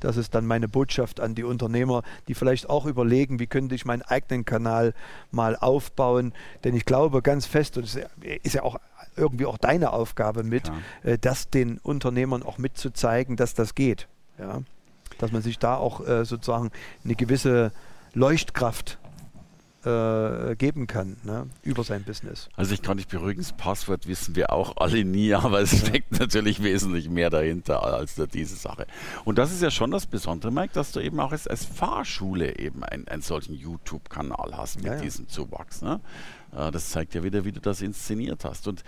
Das ist dann meine Botschaft an die Unternehmer, die vielleicht auch überlegen, wie könnte ich meinen eigenen Kanal mal aufbauen. Denn ich glaube ganz fest, und es ist ja auch irgendwie auch deine Aufgabe mit, ja. Äh, das den Unternehmern auch mitzuzeigen, dass das geht. Ja? Dass man sich da auch äh, sozusagen eine gewisse Leuchtkraft äh, geben kann ne, über sein Business. Also ich kann dich beruhigen, das Passwort wissen wir auch alle nie, aber es steckt natürlich wesentlich mehr dahinter als diese Sache. Und das ist ja schon das Besondere, Mike, dass du eben auch als, als Fahrschule eben einen, einen solchen YouTube-Kanal hast mit ja, ja. diesem Zuwachs. Ne? Äh, das zeigt ja wieder, wie du das inszeniert hast. Und,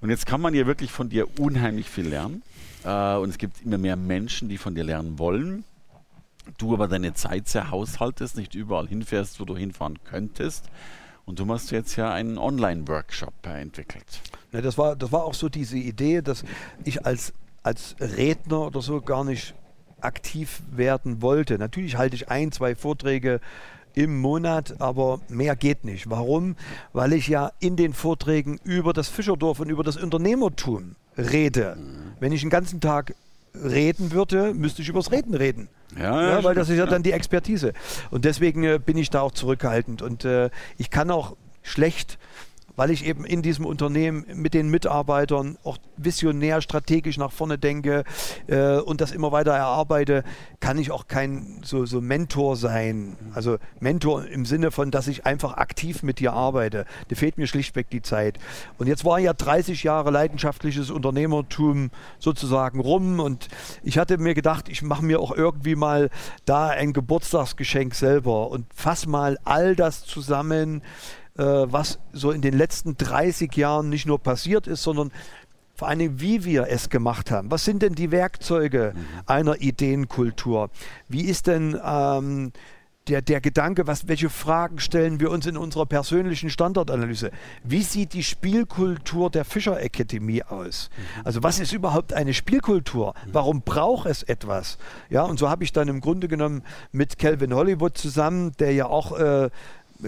und jetzt kann man ja wirklich von dir unheimlich viel lernen. Äh, und es gibt immer mehr Menschen, die von dir lernen wollen du aber deine Zeit sehr haushaltest, nicht überall hinfährst, wo du hinfahren könntest. Und du hast jetzt ja einen Online-Workshop entwickelt. Ja, das, war, das war auch so diese Idee, dass ich als, als Redner oder so gar nicht aktiv werden wollte. Natürlich halte ich ein, zwei Vorträge im Monat, aber mehr geht nicht. Warum? Weil ich ja in den Vorträgen über das Fischerdorf und über das Unternehmertum rede. Mhm. Wenn ich den ganzen Tag reden würde, müsste ich übers Reden reden. Ja, ja, weil das ist ja dann die Expertise. Und deswegen äh, bin ich da auch zurückhaltend. Und äh, ich kann auch schlecht weil ich eben in diesem Unternehmen mit den Mitarbeitern auch visionär, strategisch nach vorne denke äh, und das immer weiter erarbeite, kann ich auch kein so, so Mentor sein. Also Mentor im Sinne von, dass ich einfach aktiv mit dir arbeite. Da fehlt mir schlichtweg die Zeit. Und jetzt war ja 30 Jahre leidenschaftliches Unternehmertum sozusagen rum und ich hatte mir gedacht, ich mache mir auch irgendwie mal da ein Geburtstagsgeschenk selber und fasse mal all das zusammen, was so in den letzten 30 Jahren nicht nur passiert ist, sondern vor allem, wie wir es gemacht haben. Was sind denn die Werkzeuge mhm. einer Ideenkultur? Wie ist denn ähm, der, der Gedanke, was, welche Fragen stellen wir uns in unserer persönlichen Standardanalyse? Wie sieht die Spielkultur der Fischer Akademie aus? Mhm. Also was ist überhaupt eine Spielkultur? Mhm. Warum braucht es etwas? Ja, und so habe ich dann im Grunde genommen mit Calvin Hollywood zusammen, der ja auch äh,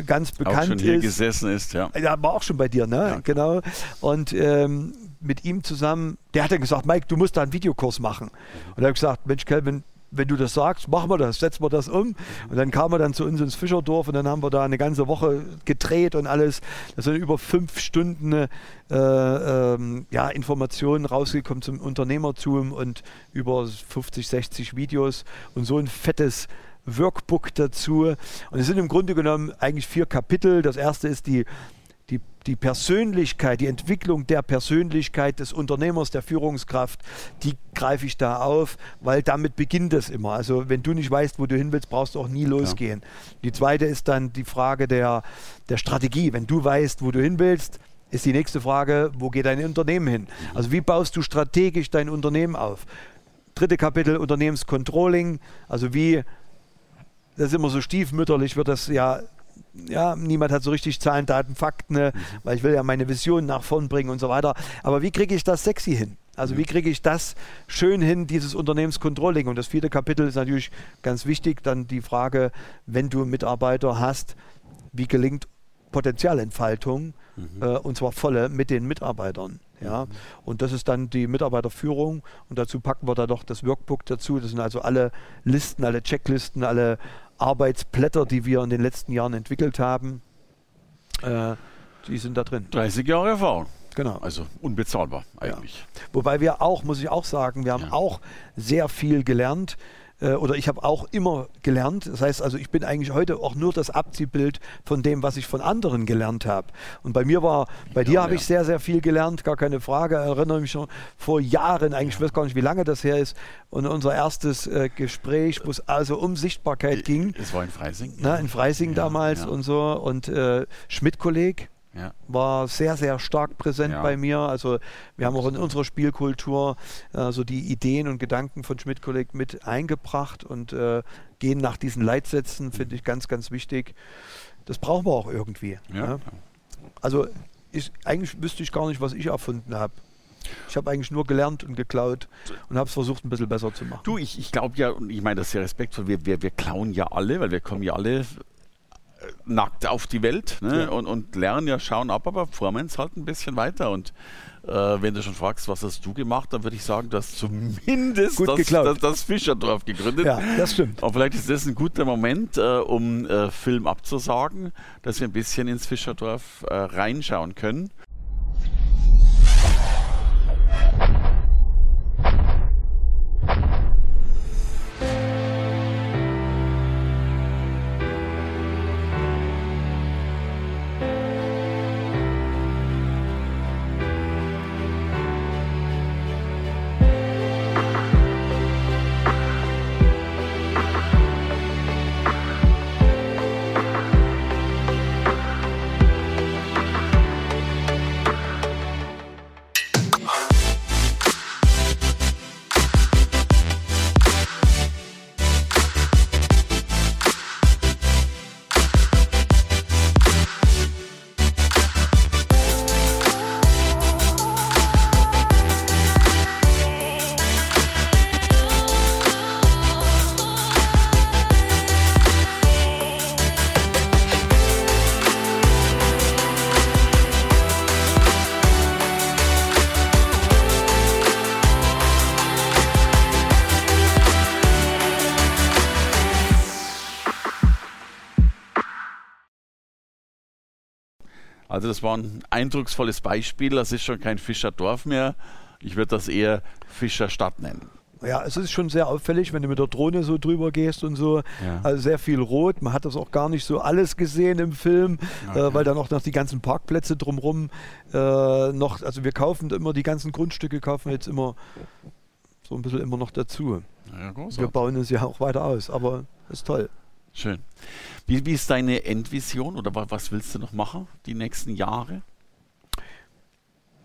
ganz bekannt auch schon hier ist. gesessen ist, ja. Ja, war auch schon bei dir, ne? Ja. Genau. Und ähm, mit ihm zusammen, der hat dann gesagt, Mike, du musst da einen Videokurs machen. Und er hat gesagt, Mensch, Kelvin, wenn du das sagst, machen wir das, setzen wir das um. Und dann kam er dann zu uns ins Fischerdorf und dann haben wir da eine ganze Woche gedreht und alles. Da sind über fünf Stunden äh, ähm, ja, Informationen rausgekommen zum Unternehmertum und über 50, 60 Videos und so ein fettes Workbook dazu. Und es sind im Grunde genommen eigentlich vier Kapitel. Das erste ist die, die, die Persönlichkeit, die Entwicklung der Persönlichkeit des Unternehmers, der Führungskraft, die greife ich da auf, weil damit beginnt es immer. Also wenn du nicht weißt, wo du hin willst, brauchst du auch nie losgehen. Ja. Die zweite ist dann die Frage der, der Strategie. Wenn du weißt, wo du hin willst, ist die nächste Frage, wo geht dein Unternehmen hin? Also wie baust du strategisch dein Unternehmen auf? Dritte Kapitel Unternehmenscontrolling, also wie das ist immer so stiefmütterlich, wird das ja ja, niemand hat so richtig Zahlen, Daten, Fakten, ne, mhm. weil ich will ja meine Vision nach vorn bringen und so weiter. Aber wie kriege ich das sexy hin? Also wie kriege ich das schön hin, dieses Unternehmenscontrolling? Und das vierte Kapitel ist natürlich ganz wichtig, dann die Frage, wenn du Mitarbeiter hast, wie gelingt Potenzialentfaltung mhm. äh, und zwar volle mit den Mitarbeitern. Ja? Mhm. Und das ist dann die Mitarbeiterführung und dazu packen wir da doch das Workbook dazu. Das sind also alle Listen, alle Checklisten, alle Arbeitsblätter, die wir in den letzten Jahren entwickelt haben. Äh, die sind da drin. 30 Jahre Erfahrung. Genau. Also unbezahlbar eigentlich. Ja. Wobei wir auch, muss ich auch sagen, wir haben ja. auch sehr viel gelernt. Äh, oder ich habe auch immer gelernt. Das heißt also, ich bin eigentlich heute auch nur das Abziehbild von dem, was ich von anderen gelernt habe. Und bei mir war, bei dir habe ja. ich sehr, sehr viel gelernt, gar keine Frage. Ich erinnere mich schon vor Jahren, eigentlich ja. weiß gar nicht, wie lange das her ist, und unser erstes äh, Gespräch, wo es also um Sichtbarkeit ging. Es war in Freising. Na, in Freising ja, damals und so. Und äh, Schmidt-Kolleg ja. war sehr, sehr stark präsent ja. bei mir. Also wir haben auch in unserer Spielkultur äh, so die Ideen und Gedanken von Schmidt-Kolleg mit eingebracht und äh, gehen nach diesen Leitsätzen, finde ich ganz, ganz wichtig. Das brauchen wir auch irgendwie. Ja. Also ich, eigentlich wüsste ich gar nicht, was ich erfunden habe. Ich habe eigentlich nur gelernt und geklaut und habe es versucht, ein bisschen besser zu machen. Du, ich, ich glaube ja, und ich meine das sehr respektvoll, wir, wir, wir klauen ja alle, weil wir kommen ja alle nackt auf die Welt ne? Ja. und, und lernen ja, schauen ab, aber es halt ein bisschen weiter. Und äh, wenn du schon fragst, was hast du gemacht, dann würde ich sagen, du hast zumindest Gut das, geklaut. das, das Fischerdorf gegründet. Ja, das stimmt. Aber vielleicht ist das ein guter Moment, äh, um äh, Film abzusagen, dass wir ein bisschen ins Fischerdorf äh, reinschauen können. Also das war ein eindrucksvolles Beispiel. Das ist schon kein Fischerdorf mehr. Ich würde das eher Fischerstadt nennen. Ja, es ist schon sehr auffällig, wenn du mit der Drohne so drüber gehst und so. Ja. Also sehr viel Rot. Man hat das auch gar nicht so alles gesehen im Film, äh, weil dann auch noch die ganzen Parkplätze drumherum äh, noch. Also wir kaufen immer die ganzen Grundstücke, kaufen wir jetzt immer so ein bisschen immer noch dazu. Ja, Wir bauen es ja auch weiter aus, aber ist toll. Schön. Wie, wie ist deine Endvision oder wa- was willst du noch machen die nächsten Jahre?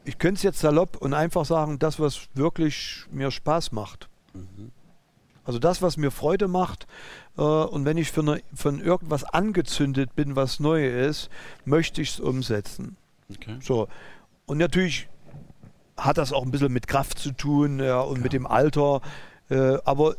Ich könnte es jetzt salopp und einfach sagen, das, was wirklich mir Spaß macht. Also das, was mir Freude macht. Äh, und wenn ich für eine, von irgendwas angezündet bin, was neu ist, möchte ich es umsetzen. Okay. So. Und natürlich hat das auch ein bisschen mit Kraft zu tun ja, und mit dem Alter. Äh, aber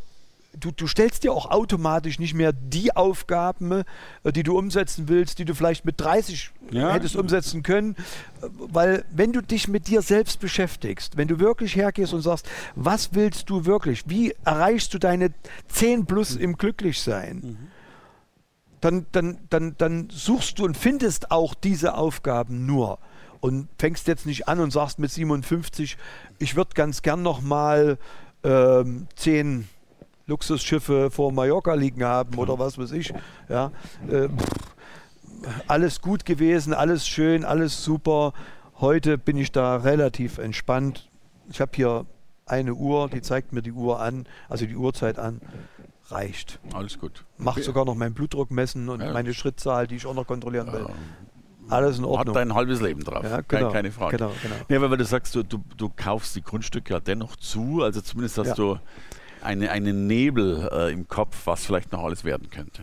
du, du stellst dir auch automatisch nicht mehr die Aufgaben, äh, die du umsetzen willst, die du vielleicht mit 30 Ja. hättest umsetzen können. Äh, Weil wenn du dich mit dir selbst beschäftigst, wenn du wirklich hergehst und sagst, was willst du wirklich? Wie erreichst du deine 10 plus im Glücklichsein? dann, dann, dann, dann suchst du und findest auch diese Aufgaben nur. Und fängst jetzt nicht an und sagst mit 57, ich würde ganz gern noch mal ähm, zehn Luxusschiffe vor Mallorca liegen haben oder was weiß ich. Ja, äh, alles gut gewesen, alles schön, alles super. Heute bin ich da relativ entspannt. Ich habe hier eine Uhr, die zeigt mir die Uhr an, also die Uhrzeit an. Reicht. Alles gut. Macht sogar noch meinen Blutdruck messen und Ja. meine Schrittzahl, die ich auch noch kontrollieren will. Alles in Hat Ordnung. dein halbes Leben drauf. Ja, genau, keine Frage. genau, genau. Ja, weil du sagst, du, du, du kaufst die Grundstücke ja dennoch zu, also zumindest hast Ja. du eine, einen Nebel äh, im Kopf, was vielleicht noch alles werden könnte.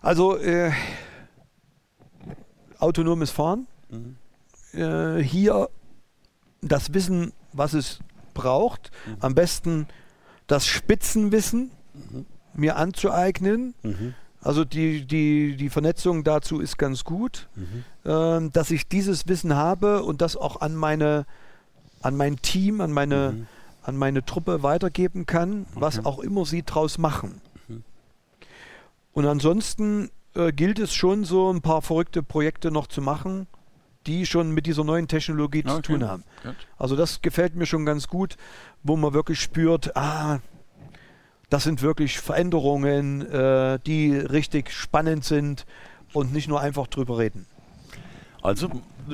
Also äh, autonomes Fahren. Mhm. Äh, hier das Wissen, was es braucht. Mhm. Am besten das Spitzenwissen mir anzueignen. Mhm. Also die, die, die Vernetzung dazu ist ganz gut, Mhm. ähm, dass ich dieses Wissen habe und das auch an meine an mein Team, an meine, Mhm. An meine Truppe weitergeben kann, was Okay. auch immer sie draus machen. Mhm. Und ansonsten äh, gilt es schon so ein paar verrückte Projekte noch zu machen, die schon mit dieser neuen Technologie zu Okay. tun haben. Gut. Also das gefällt mir schon ganz gut, wo man wirklich spürt, ah, das sind wirklich Veränderungen, äh, die richtig spannend sind und nicht nur einfach drüber reden. Also,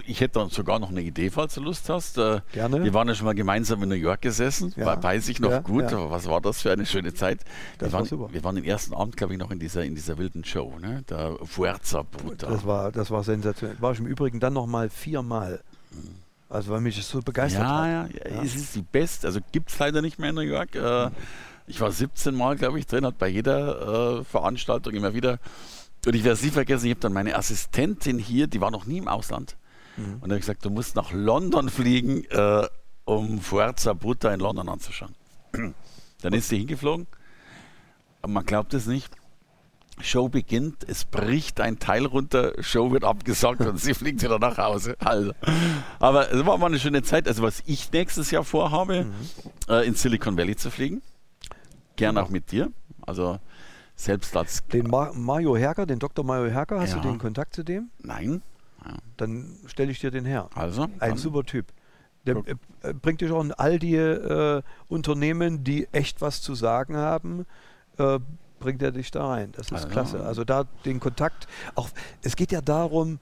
ich hätte dann sogar noch eine Idee, falls du Lust hast. Äh, Gerne. Wir waren ja schon mal gemeinsam in New York gesessen, Ja. we- weiß ich noch Ja, gut, ja. aber was war das für eine schöne Zeit. Das wir, war waren, super. wir waren den ersten Abend, glaube ich, noch in dieser, in dieser wilden Show, ne? der Fuerza Bruta. Das war, das war sensationell. War ich im Übrigen dann nochmal viermal. Also weil mich das so begeistert ja, hat. ja, ja, es ist die beste, also gibt es leider nicht mehr in New York. Äh, ich war 17 Mal, glaube ich, drin, hat bei jeder äh, Veranstaltung immer wieder Und ich werde es nie vergessen, ich habe dann meine Assistentin hier, die war noch nie im Ausland. Mhm. Und dann habe ich gesagt, du musst nach London fliegen, äh, um Forza Brutta in London anzuschauen. dann ist sie hingeflogen. Und man glaubt es nicht. Show beginnt, es bricht ein Teil runter, Show wird abgesagt und sie fliegt wieder nach Hause. Also. Aber es war mal eine schöne Zeit. Also was ich nächstes Jahr vorhabe, mhm. äh, in Silicon Valley zu fliegen. Gern auch mit dir. Also selbst als... Den Ma Mario Herker, den Dr. Mario Herker, hast ja. du den Kontakt zu dem? Nein. Dann stelle ich dir den her. Also? Ein super Typ. Der äh, bringt dich auch in all die äh, Unternehmen, die echt was zu sagen haben, äh, bringt er dich da rein. Das ist also. klasse. Also da den Kontakt, auch es geht ja darum,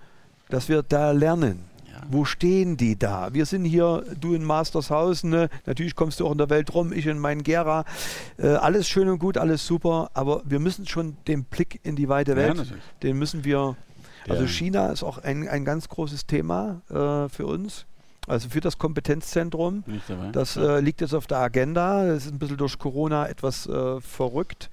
dass wir da lernen. Ja. Wo stehen die da? Wir sind hier, du in Mastershausen, ne? natürlich kommst du auch in der Welt rum, ich in meinen Gera. Äh, alles schön und gut, alles super, aber wir müssen schon den Blick in die weite Welt, ja, den müssen wir. Also China ist auch ein, ein ganz großes Thema äh, für uns. Also für das Kompetenzzentrum. Das äh, liegt jetzt auf der Agenda. Das ist ein bisschen durch Corona etwas äh, verrückt,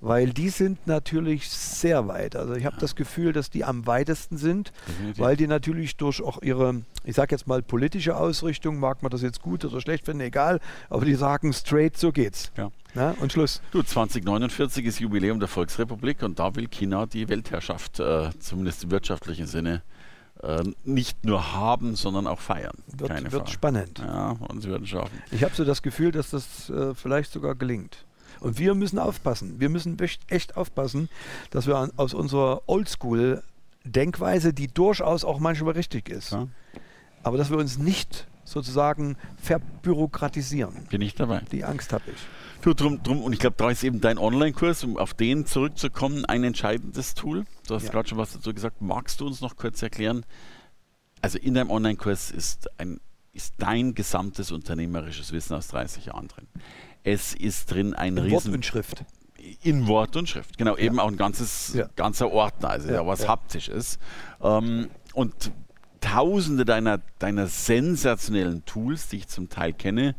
weil die sind natürlich sehr weit. Also ich habe das Gefühl, dass die am weitesten sind, Definitiv. weil die natürlich durch auch ihre, ich sage jetzt mal politische Ausrichtung, mag man das jetzt gut oder schlecht finden, egal, aber die sagen straight, so geht's. Ja. Ja, und Schluss. Du, 2049 ist Jubiläum der Volksrepublik und da will China die Weltherrschaft, äh, zumindest im wirtschaftlichen Sinne, äh, nicht nur haben, sondern auch feiern. Wird, Keine wird spannend. Ja, und sie werden schaffen. Ich habe so das Gefühl, dass das äh, vielleicht sogar gelingt. Und wir müssen aufpassen. Wir müssen echt aufpassen, dass wir aus unserer Oldschool-Denkweise, die durchaus auch manchmal richtig ist, ja. aber dass wir uns nicht sozusagen verbürokratisieren. Bin ich dabei. Die Angst habe ich. Du, drum, drum, und ich glaube, da ist eben dein Online-Kurs, um auf den zurückzukommen, ein entscheidendes Tool. Du hast ja. gerade schon was dazu gesagt. Magst du uns noch kurz erklären? Also in deinem Online-Kurs ist, ist dein gesamtes unternehmerisches Wissen aus 30 Jahren drin. Es ist drin ein in Riesen... Wort und Schrift. In Wort und Schrift, genau. Ja. Eben auch ein ganzes, ja. ganzer Ordner, also ja, was haptisch ist. Ähm, und tausende deiner, deiner sensationellen Tools, die ich zum Teil kenne,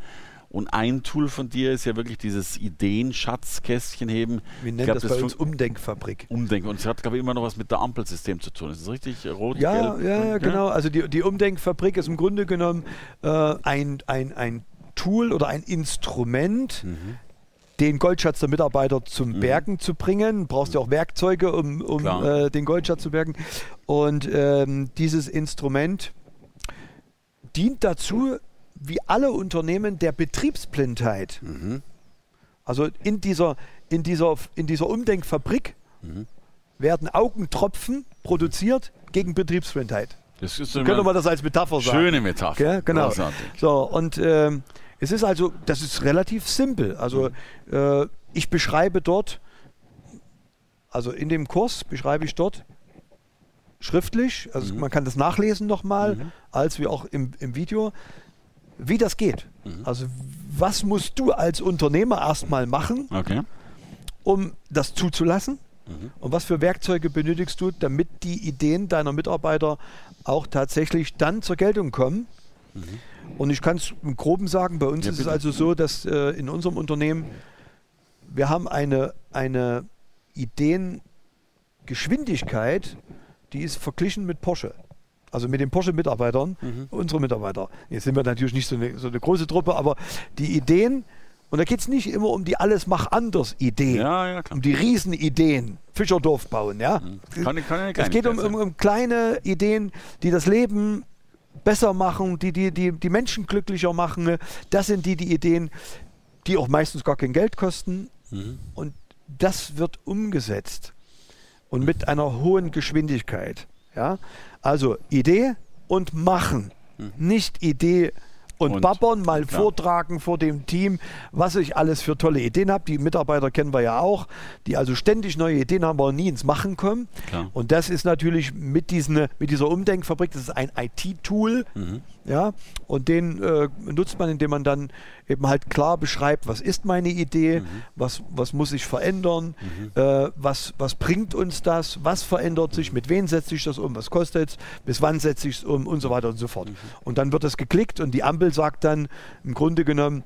und ein Tool von dir ist ja wirklich dieses Ideenschatzkästchen heben. Wir nennen glaub, das, das bei uns Umdenkfabrik. Umdenken. Und es hat, glaube ich, immer noch was mit der Ampelsystem zu tun. Ist das richtig? Rot, ja, gelb? Ja, ja, genau. Also die, die Umdenkfabrik ist im Grunde genommen äh, ein, ein, ein Tool oder ein Instrument, mhm den Goldschatz der Mitarbeiter zum mhm. Bergen zu bringen. Du brauchst ja auch Werkzeuge, um, um äh, den Goldschatz zu bergen. Und ähm, dieses Instrument dient dazu, wie alle Unternehmen der Betriebsblindheit. Mhm. Also in dieser, in dieser, in dieser Umdenkfabrik mhm. werden Augentropfen produziert gegen Betriebsblindheit. Das ist Können wir das als Metapher sagen? Schöne Metapher. Ja, genau. So, und ähm, es ist also, das ist relativ simpel. Also mhm. äh, ich beschreibe dort, also in dem Kurs beschreibe ich dort schriftlich, also mhm. man kann das nachlesen nochmal, mhm. als wie auch im, im Video, wie das geht. Mhm. Also was musst du als Unternehmer erstmal machen, okay. um das zuzulassen? Mhm. Und was für Werkzeuge benötigst du, damit die Ideen deiner Mitarbeiter auch tatsächlich dann zur Geltung kommen? Und ich kann es im Groben sagen, bei uns ja, ist es also so, dass äh, in unserem Unternehmen wir haben eine, eine Ideengeschwindigkeit, die ist verglichen mit Porsche. Also mit den Porsche-Mitarbeitern, mhm. unsere Mitarbeiter. Jetzt sind wir natürlich nicht so eine, so eine große Truppe, aber die Ideen, und da geht es nicht immer um die alles mach anders Ideen, ja, ja, um die Riesenideen, Fischerdorf bauen, ja. Mhm. Kann, kann es geht um, um, um, kleine Ideen, die das Leben besser machen, die, die, die die Menschen glücklicher machen. Das sind die, die Ideen, die auch meistens gar kein Geld kosten. Mhm. Und das wird umgesetzt und mit einer hohen Geschwindigkeit. Ja? Also Idee und machen. Hm. Nicht Idee und, und babbern, mal klar. vortragen vor dem Team, was ich alles für tolle Ideen habe. Die Mitarbeiter kennen wir ja auch, die also ständig neue Ideen haben, aber nie ins Machen kommen. Klar. Und das ist natürlich mit, diesen, mit dieser Umdenkfabrik, das ist ein IT-Tool, mhm. Ja, und den äh, nutzt man, indem man dann eben halt klar beschreibt, was ist meine Idee, mhm. was, was muss ich verändern, mhm. äh, was, was bringt uns das, was verändert sich, mit wem setze ich das um, was kostet es, bis wann setze ich es um und so weiter und so fort. Mhm. Und dann wird das geklickt und die Ampel sagt dann im Grunde genommen,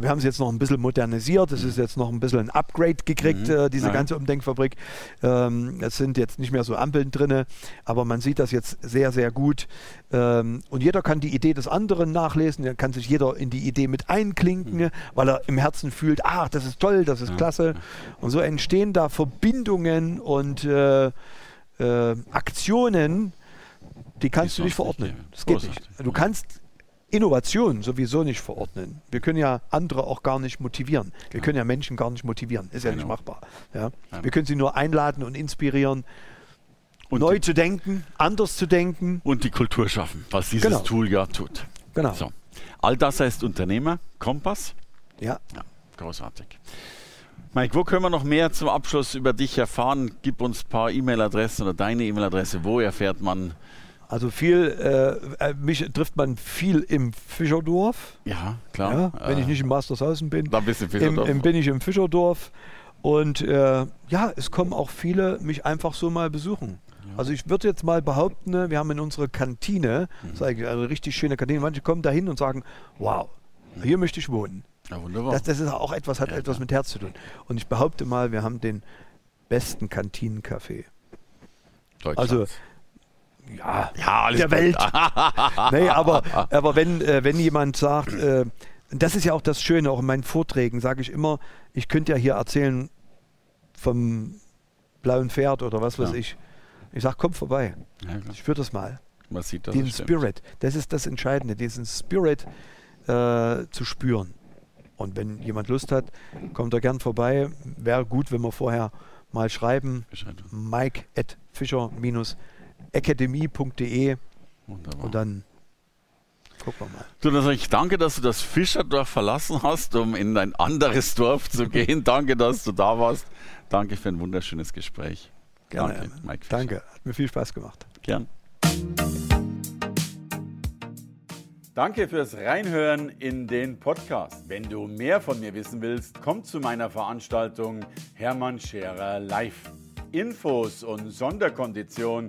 wir haben es jetzt noch ein bisschen modernisiert. Es ist jetzt noch ein bisschen ein Upgrade gekriegt, mhm. äh, diese ja. ganze Umdenkfabrik. Ähm, es sind jetzt nicht mehr so Ampeln drin, aber man sieht das jetzt sehr, sehr gut. Ähm, und jeder kann die Idee des anderen nachlesen. Dann kann sich jeder in die Idee mit einklinken, mhm. weil er im Herzen fühlt, ach, das ist toll, das ist ja. klasse. Und so entstehen da Verbindungen und äh, äh, Aktionen, die kannst die du nicht verordnen. Das geht nicht. Du kannst Innovation sowieso nicht verordnen. Wir können ja andere auch gar nicht motivieren. Wir können ja Menschen gar nicht motivieren. Ist ja genau. nicht machbar. Ja? Wir können sie nur einladen und inspirieren, und neu zu denken, anders zu denken. Und die Kultur schaffen, was dieses genau. Tool ja tut. Genau. So. All das heißt Unternehmer, Kompass. Ja. ja. Großartig. Mike, wo können wir noch mehr zum Abschluss über dich erfahren? Gib uns ein paar E-Mail-Adressen oder deine E-Mail-Adresse. Wo erfährt man also viel, äh, äh, mich trifft man viel im Fischerdorf. Ja, klar. Ja, wenn äh, ich nicht in Mastershausen bin. Dann bist du im Fischerdorf. Im, im, bin ich im Fischerdorf. Und äh, ja, es kommen auch viele mich einfach so mal besuchen. Ja. Also ich würde jetzt mal behaupten, wir haben in unserer Kantine, mhm. das ist eigentlich eine richtig schöne Kantine, manche kommen da hin und sagen, wow, hier möchte ich wohnen. Ja, wunderbar. Das, das ist auch etwas, hat ja, etwas mit Herz zu tun. Und ich behaupte mal, wir haben den besten Kantinencafé. Also ja, ja der Welt. nee, aber, aber wenn, äh, wenn jemand sagt, äh, das ist ja auch das Schöne, auch in meinen Vorträgen sage ich immer, ich könnte ja hier erzählen vom blauen Pferd oder was weiß ja. ich. Ich sage, komm vorbei. Ja, ich führe das mal. Man sieht das. Den Spirit, das ist das Entscheidende, diesen Spirit äh, zu spüren. Und wenn jemand Lust hat, kommt er gern vorbei. Wäre gut, wenn wir vorher mal schreiben. Mike at Fischer minus akademie.de und dann gucken wir mal. Du, dann sage ich danke, dass du das Fischerdorf verlassen hast, um in ein anderes Dorf zu gehen. danke, dass du da warst. Danke für ein wunderschönes Gespräch. Gerne. Danke, Mike Fischer. Danke, hat mir viel Spaß gemacht. Gern. Danke fürs Reinhören in den Podcast. Wenn du mehr von mir wissen willst, komm zu meiner Veranstaltung Hermann Scherer Live. Infos und Sonderkonditionen